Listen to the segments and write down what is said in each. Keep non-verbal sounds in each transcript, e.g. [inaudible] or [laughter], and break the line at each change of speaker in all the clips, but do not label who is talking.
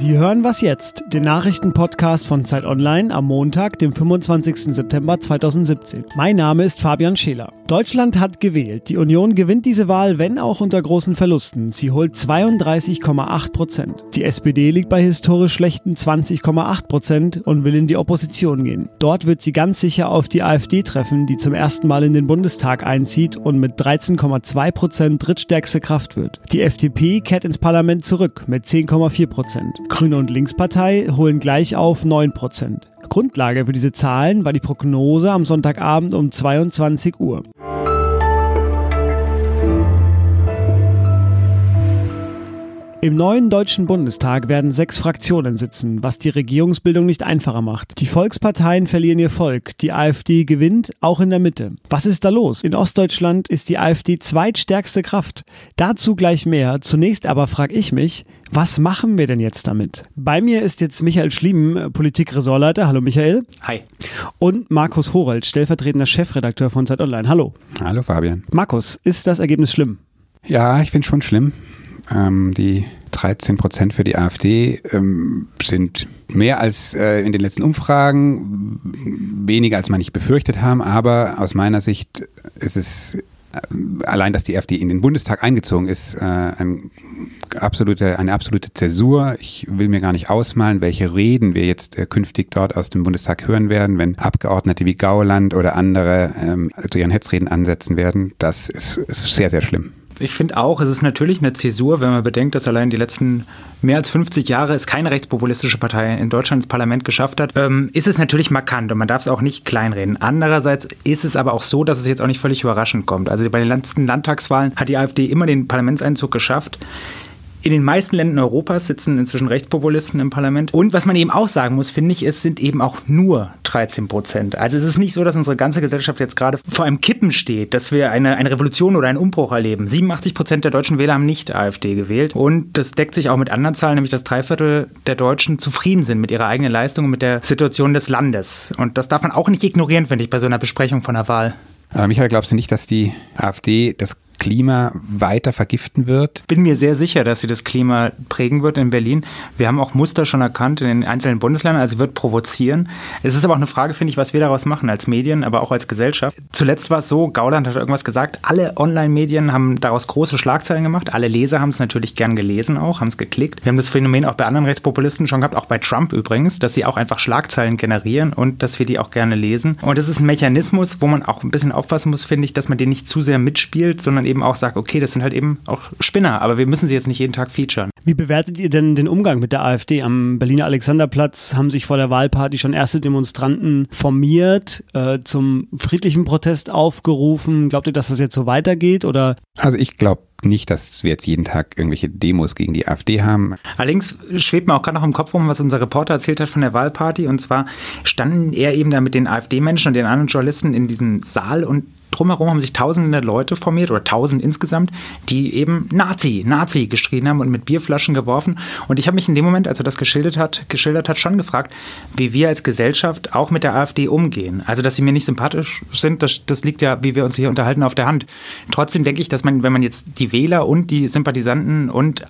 Sie hören was jetzt, den Nachrichtenpodcast von Zeit Online am Montag, dem 25. September 2017. Mein Name ist Fabian Scheler. Deutschland hat gewählt. Die Union gewinnt diese Wahl, wenn auch unter großen Verlusten. Sie holt 32,8 Prozent. Die SPD liegt bei historisch schlechten 20,8 Prozent und will in die Opposition gehen. Dort wird sie ganz sicher auf die AfD treffen, die zum ersten Mal in den Bundestag einzieht und mit 13,2 Prozent drittstärkste Kraft wird. Die FDP kehrt ins Parlament zurück mit 10,4 Prozent. Grüne und Linkspartei holen gleich auf 9 Prozent. Grundlage für diese Zahlen war die Prognose am Sonntagabend um 22 Uhr. Im neuen Deutschen Bundestag werden sechs Fraktionen sitzen, was die Regierungsbildung nicht einfacher macht. Die Volksparteien verlieren ihr Volk, die AfD gewinnt, auch in der Mitte. Was ist da los? In Ostdeutschland ist die AfD zweitstärkste Kraft. Dazu gleich mehr. Zunächst aber frage ich mich, was machen wir denn jetzt damit? Bei mir ist jetzt Michael Schlieben, Politikressortleiter. Hallo Michael.
Hi.
Und Markus Horelt, stellvertretender Chefredakteur von Zeit Online. Hallo.
Hallo Fabian.
Markus, ist das Ergebnis schlimm?
Ja, ich finde schon schlimm. Ähm, die 13 Prozent für die AfD ähm, sind mehr als äh, in den letzten Umfragen, weniger als manche befürchtet haben, aber aus meiner Sicht ist es äh, allein, dass die AfD in den Bundestag eingezogen ist, äh, ein absolute, eine absolute Zäsur. Ich will mir gar nicht ausmalen, welche Reden wir jetzt äh, künftig dort aus dem Bundestag hören werden, wenn Abgeordnete wie Gauland oder andere ähm, zu ihren Hetzreden ansetzen werden. Das ist, ist sehr, sehr schlimm
ich finde auch, es ist natürlich eine Zäsur, wenn man bedenkt, dass allein die letzten mehr als 50 Jahre es keine rechtspopulistische Partei in Deutschland ins Parlament geschafft hat, ähm, ist es natürlich markant und man darf es auch nicht kleinreden. Andererseits ist es aber auch so, dass es jetzt auch nicht völlig überraschend kommt. Also bei den letzten Landtagswahlen hat die AfD immer den Parlamentseinzug geschafft. In den meisten Ländern Europas sitzen inzwischen Rechtspopulisten im Parlament. Und was man eben auch sagen muss, finde ich, es sind eben auch nur 13 Prozent. Also es ist nicht so, dass unsere ganze Gesellschaft jetzt gerade vor einem Kippen steht, dass wir eine, eine Revolution oder einen Umbruch erleben. 87 Prozent der deutschen Wähler haben nicht AfD gewählt. Und das deckt sich auch mit anderen Zahlen, nämlich dass drei Viertel der Deutschen zufrieden sind mit ihrer eigenen Leistung und mit der Situation des Landes. Und das darf man auch nicht ignorieren, finde ich, bei so einer Besprechung von der Wahl.
Aber Michael, glaubst du nicht, dass die AfD das Klima weiter vergiften wird?
Bin mir sehr sicher, dass sie das Klima prägen wird in Berlin. Wir haben auch Muster schon erkannt in den einzelnen Bundesländern, also wird provozieren. Es ist aber auch eine Frage, finde ich, was wir daraus machen als Medien, aber auch als Gesellschaft. Zuletzt war es so, Gauland hat irgendwas gesagt, alle Online-Medien haben daraus große Schlagzeilen gemacht. Alle Leser haben es natürlich gern gelesen auch, haben es geklickt. Wir haben das Phänomen auch bei anderen Rechtspopulisten schon gehabt, auch bei Trump übrigens, dass sie auch einfach Schlagzeilen generieren und dass wir die auch gerne lesen. Und das ist ein Mechanismus, wo man auch ein bisschen aufpassen muss, finde ich, dass man den nicht zu sehr mitspielt, sondern eben auch sagt, okay, das sind halt eben auch Spinner, aber wir müssen sie jetzt nicht jeden Tag featuren.
Wie bewertet ihr denn den Umgang mit der AfD? Am Berliner Alexanderplatz haben sich vor der Wahlparty schon erste Demonstranten formiert, äh, zum friedlichen Protest aufgerufen. Glaubt ihr, dass das jetzt so weitergeht? Oder?
Also ich glaube nicht, dass wir jetzt jeden Tag irgendwelche Demos gegen die AfD haben.
Allerdings schwebt mir auch gerade noch im Kopf rum, was unser Reporter erzählt hat von der Wahlparty. Und zwar standen er eben da mit den AfD-Menschen und den anderen Journalisten in diesem Saal und drumherum haben sich tausende Leute formiert oder tausend insgesamt, die eben Nazi, Nazi geschrien haben und mit Bierflaschen geworfen. Und ich habe mich in dem Moment, als er das geschildert hat, geschildert hat, schon gefragt, wie wir als Gesellschaft auch mit der AfD umgehen. Also, dass sie mir nicht sympathisch sind, das, das liegt ja, wie wir uns hier unterhalten, auf der Hand. Trotzdem denke ich, dass man, wenn man jetzt die Wähler und die Sympathisanten und äh,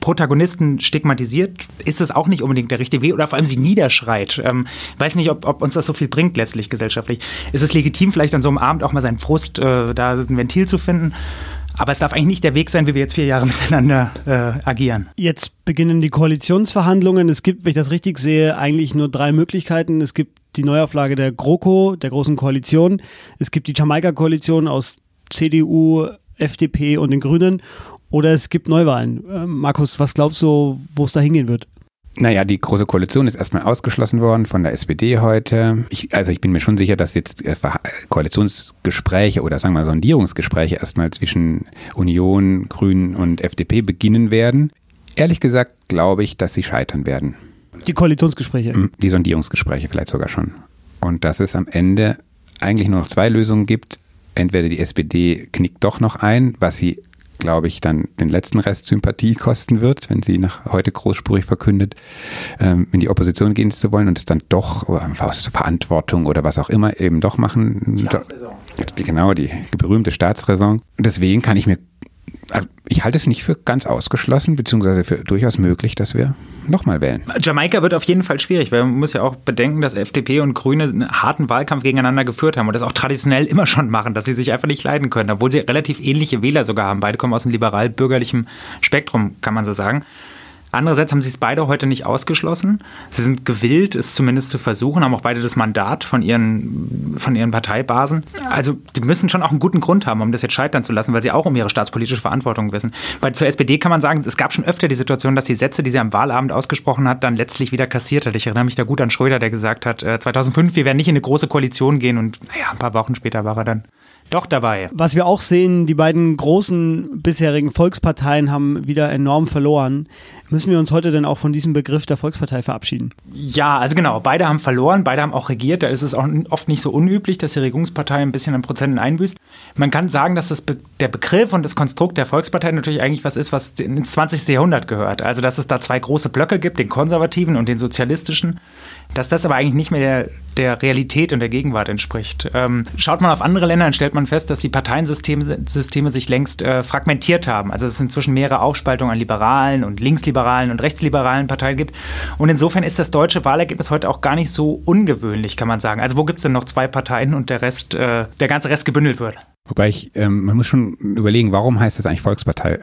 Protagonisten stigmatisiert, ist das auch nicht unbedingt der richtige Weg oder vor allem sie niederschreit. Ähm, weiß nicht, ob, ob uns das so viel bringt letztlich gesellschaftlich. Ist es legitim, vielleicht an so einem Abend auch mal seinen Frust, äh, da ein Ventil zu finden. Aber es darf eigentlich nicht der Weg sein, wie wir jetzt vier Jahre [laughs] miteinander äh, agieren.
Jetzt beginnen die Koalitionsverhandlungen. Es gibt, wenn ich das richtig sehe, eigentlich nur drei Möglichkeiten. Es gibt die Neuauflage der GroKo, der Großen Koalition. Es gibt die Jamaika-Koalition aus CDU, FDP und den Grünen. Oder es gibt Neuwahlen. Äh, Markus, was glaubst du, wo es da hingehen wird?
Naja, die Große Koalition ist erstmal ausgeschlossen worden von der SPD heute. Ich, also ich bin mir schon sicher, dass jetzt äh, Koalitionsgespräche oder sagen wir mal Sondierungsgespräche erstmal zwischen Union, Grünen und FDP beginnen werden. Ehrlich gesagt glaube ich, dass sie scheitern werden.
Die Koalitionsgespräche? Hm,
die Sondierungsgespräche vielleicht sogar schon. Und dass es am Ende eigentlich nur noch zwei Lösungen gibt. Entweder die SPD knickt doch noch ein, was sie glaube ich, dann den letzten Rest Sympathie kosten wird, wenn sie nach heute großspurig verkündet, ähm, in die Opposition gehen zu wollen und es dann doch aus Verantwortung oder was auch immer eben doch machen. Staatsräson. Genau, die berühmte Staatsräson. Deswegen kann ich mir, ich ich halte es nicht für ganz ausgeschlossen, beziehungsweise für durchaus möglich, dass wir nochmal wählen.
Jamaika wird auf jeden Fall schwierig, weil man muss ja auch bedenken, dass FDP und Grüne einen harten Wahlkampf gegeneinander geführt haben und das auch traditionell immer schon machen, dass sie sich einfach nicht leiden können, obwohl sie relativ ähnliche Wähler sogar haben. Beide kommen aus dem liberal-bürgerlichen Spektrum, kann man so sagen. Andererseits haben sie es beide heute nicht ausgeschlossen. Sie sind gewillt, es zumindest zu versuchen, haben auch beide das Mandat von ihren, von ihren Parteibasen. Also die müssen schon auch einen guten Grund haben, um das jetzt scheitern zu lassen, weil sie auch um ihre staatspolitische Verantwortung wissen. Weil zur SPD kann man sagen, es gab schon öfter die Situation, dass die Sätze, die sie am Wahlabend ausgesprochen hat, dann letztlich wieder kassiert hat. Ich erinnere mich da gut an Schröder, der gesagt hat, 2005, äh, wir werden nicht in eine große Koalition gehen und naja, ein paar Wochen später war er dann doch dabei.
Was wir auch sehen, die beiden großen bisherigen Volksparteien haben wieder enorm verloren. Müssen wir uns heute denn auch von diesem Begriff der Volkspartei verabschieden?
Ja, also genau, beide haben verloren, beide haben auch regiert. Da ist es auch oft nicht so unüblich, dass die Regierungspartei ein bisschen an Prozenten einbüßt. Man kann sagen, dass das Be der Begriff und das Konstrukt der Volkspartei natürlich eigentlich was ist, was ins 20. Jahrhundert gehört. Also, dass es da zwei große Blöcke gibt, den konservativen und den sozialistischen dass das aber eigentlich nicht mehr der, der Realität und der Gegenwart entspricht. Ähm, schaut man auf andere Länder, dann stellt man fest, dass die Parteiensysteme Systeme sich längst äh, fragmentiert haben. Also es inzwischen mehrere Aufspaltungen an liberalen und linksliberalen und rechtsliberalen Parteien gibt. Und insofern ist das deutsche Wahlergebnis heute auch gar nicht so ungewöhnlich, kann man sagen. Also wo gibt es denn noch zwei Parteien und der Rest, äh, der ganze Rest gebündelt wird?
Wobei ich, ähm, man muss schon überlegen, warum heißt das eigentlich Volkspartei?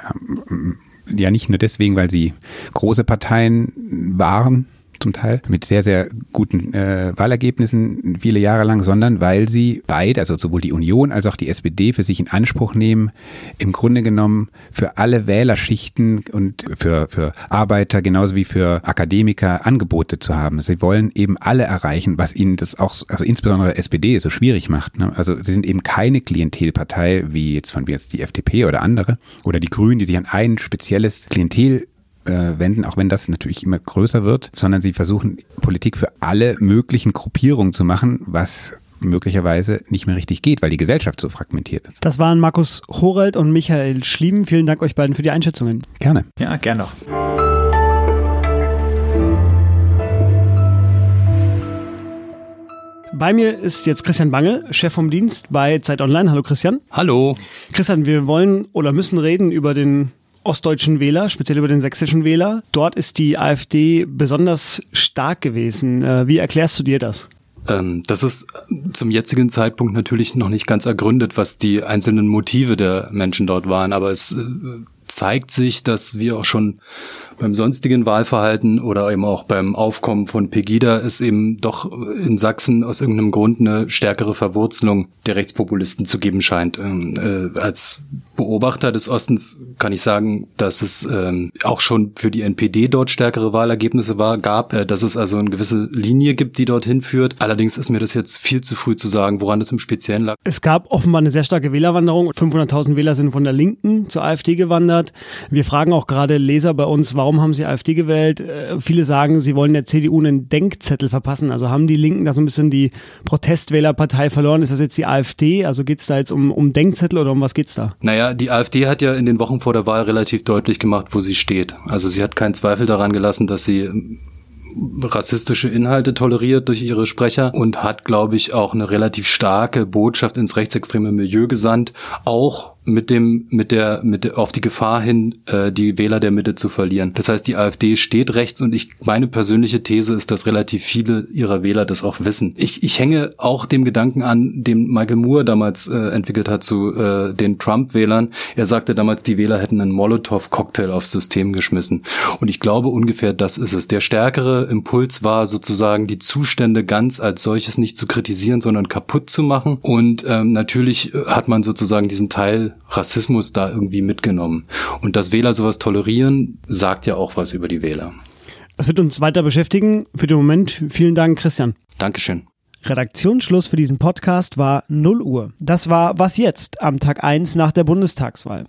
Ähm, ja, nicht nur deswegen, weil sie große Parteien waren, zum Teil, mit sehr, sehr guten äh, Wahlergebnissen viele Jahre lang, sondern weil sie beide, also sowohl die Union als auch die SPD für sich in Anspruch nehmen, im Grunde genommen für alle Wählerschichten und für, für Arbeiter genauso wie für Akademiker Angebote zu haben. Sie wollen eben alle erreichen, was ihnen das auch, also insbesondere SPD so schwierig macht. Ne? Also sie sind eben keine Klientelpartei, wie jetzt von mir jetzt die FDP oder andere oder die Grünen, die sich an ein spezielles Klientel äh, wenden, auch wenn das natürlich immer größer wird, sondern sie versuchen Politik für alle möglichen Gruppierungen zu machen, was möglicherweise nicht mehr richtig geht, weil die Gesellschaft so fragmentiert ist.
Das waren Markus Horeld und Michael Schlieben. Vielen Dank euch beiden für die Einschätzungen.
Gerne.
Ja, gerne doch.
Bei mir ist jetzt Christian Bange, Chef vom Dienst bei Zeit Online. Hallo Christian.
Hallo.
Christian, wir wollen oder müssen reden über den ostdeutschen Wähler, speziell über den sächsischen Wähler. Dort ist die AfD besonders stark gewesen. Äh, wie erklärst du dir das?
Ähm, das ist zum jetzigen Zeitpunkt natürlich noch nicht ganz ergründet, was die einzelnen Motive der Menschen dort waren, aber es äh, zeigt sich, dass wir auch schon beim sonstigen Wahlverhalten oder eben auch beim Aufkommen von Pegida es eben doch in Sachsen aus irgendeinem Grund eine stärkere Verwurzelung der Rechtspopulisten zu geben scheint. Ähm, äh, als Beobachter des Ostens kann ich sagen, dass es ähm, auch schon für die NPD dort stärkere Wahlergebnisse war, gab, äh, dass es also eine gewisse Linie gibt, die dorthin führt. Allerdings ist mir das jetzt viel zu früh zu sagen, woran es im Speziellen lag.
Es gab offenbar eine sehr starke Wählerwanderung. 500.000 Wähler sind von der Linken zur AfD gewandert. Wir fragen auch gerade Leser bei uns, warum haben sie AfD gewählt? Äh, viele sagen, sie wollen der CDU einen Denkzettel verpassen. Also haben die Linken da so ein bisschen die Protestwählerpartei verloren? Ist das jetzt die AfD? Also geht es da jetzt um, um Denkzettel oder um was geht's da?
Naja, naja, die AfD hat ja in den Wochen vor der Wahl relativ deutlich gemacht, wo sie steht. Also sie hat keinen Zweifel daran gelassen, dass sie rassistische Inhalte toleriert durch ihre Sprecher und hat, glaube ich, auch eine relativ starke Botschaft ins rechtsextreme Milieu gesandt, auch mit dem, mit der, mit der, auf die Gefahr hin, äh, die Wähler der Mitte zu verlieren. Das heißt, die AfD steht rechts und ich, meine persönliche These ist, dass relativ viele ihrer Wähler das auch wissen. Ich, ich hänge auch dem Gedanken an, den Michael Moore damals äh, entwickelt hat zu äh, den Trump-Wählern. Er sagte damals, die Wähler hätten einen Molotow-Cocktail aufs System geschmissen. Und ich glaube ungefähr, das ist es. Der stärkere Impuls war sozusagen, die Zustände ganz als solches nicht zu kritisieren, sondern kaputt zu machen. Und ähm, natürlich hat man sozusagen diesen Teil Rassismus da irgendwie mitgenommen. Und dass Wähler sowas tolerieren, sagt ja auch was über die Wähler.
Das wird uns weiter beschäftigen. Für den Moment vielen Dank, Christian.
Dankeschön.
Redaktionsschluss für diesen Podcast war 0 Uhr. Das war Was jetzt am Tag 1 nach der Bundestagswahl.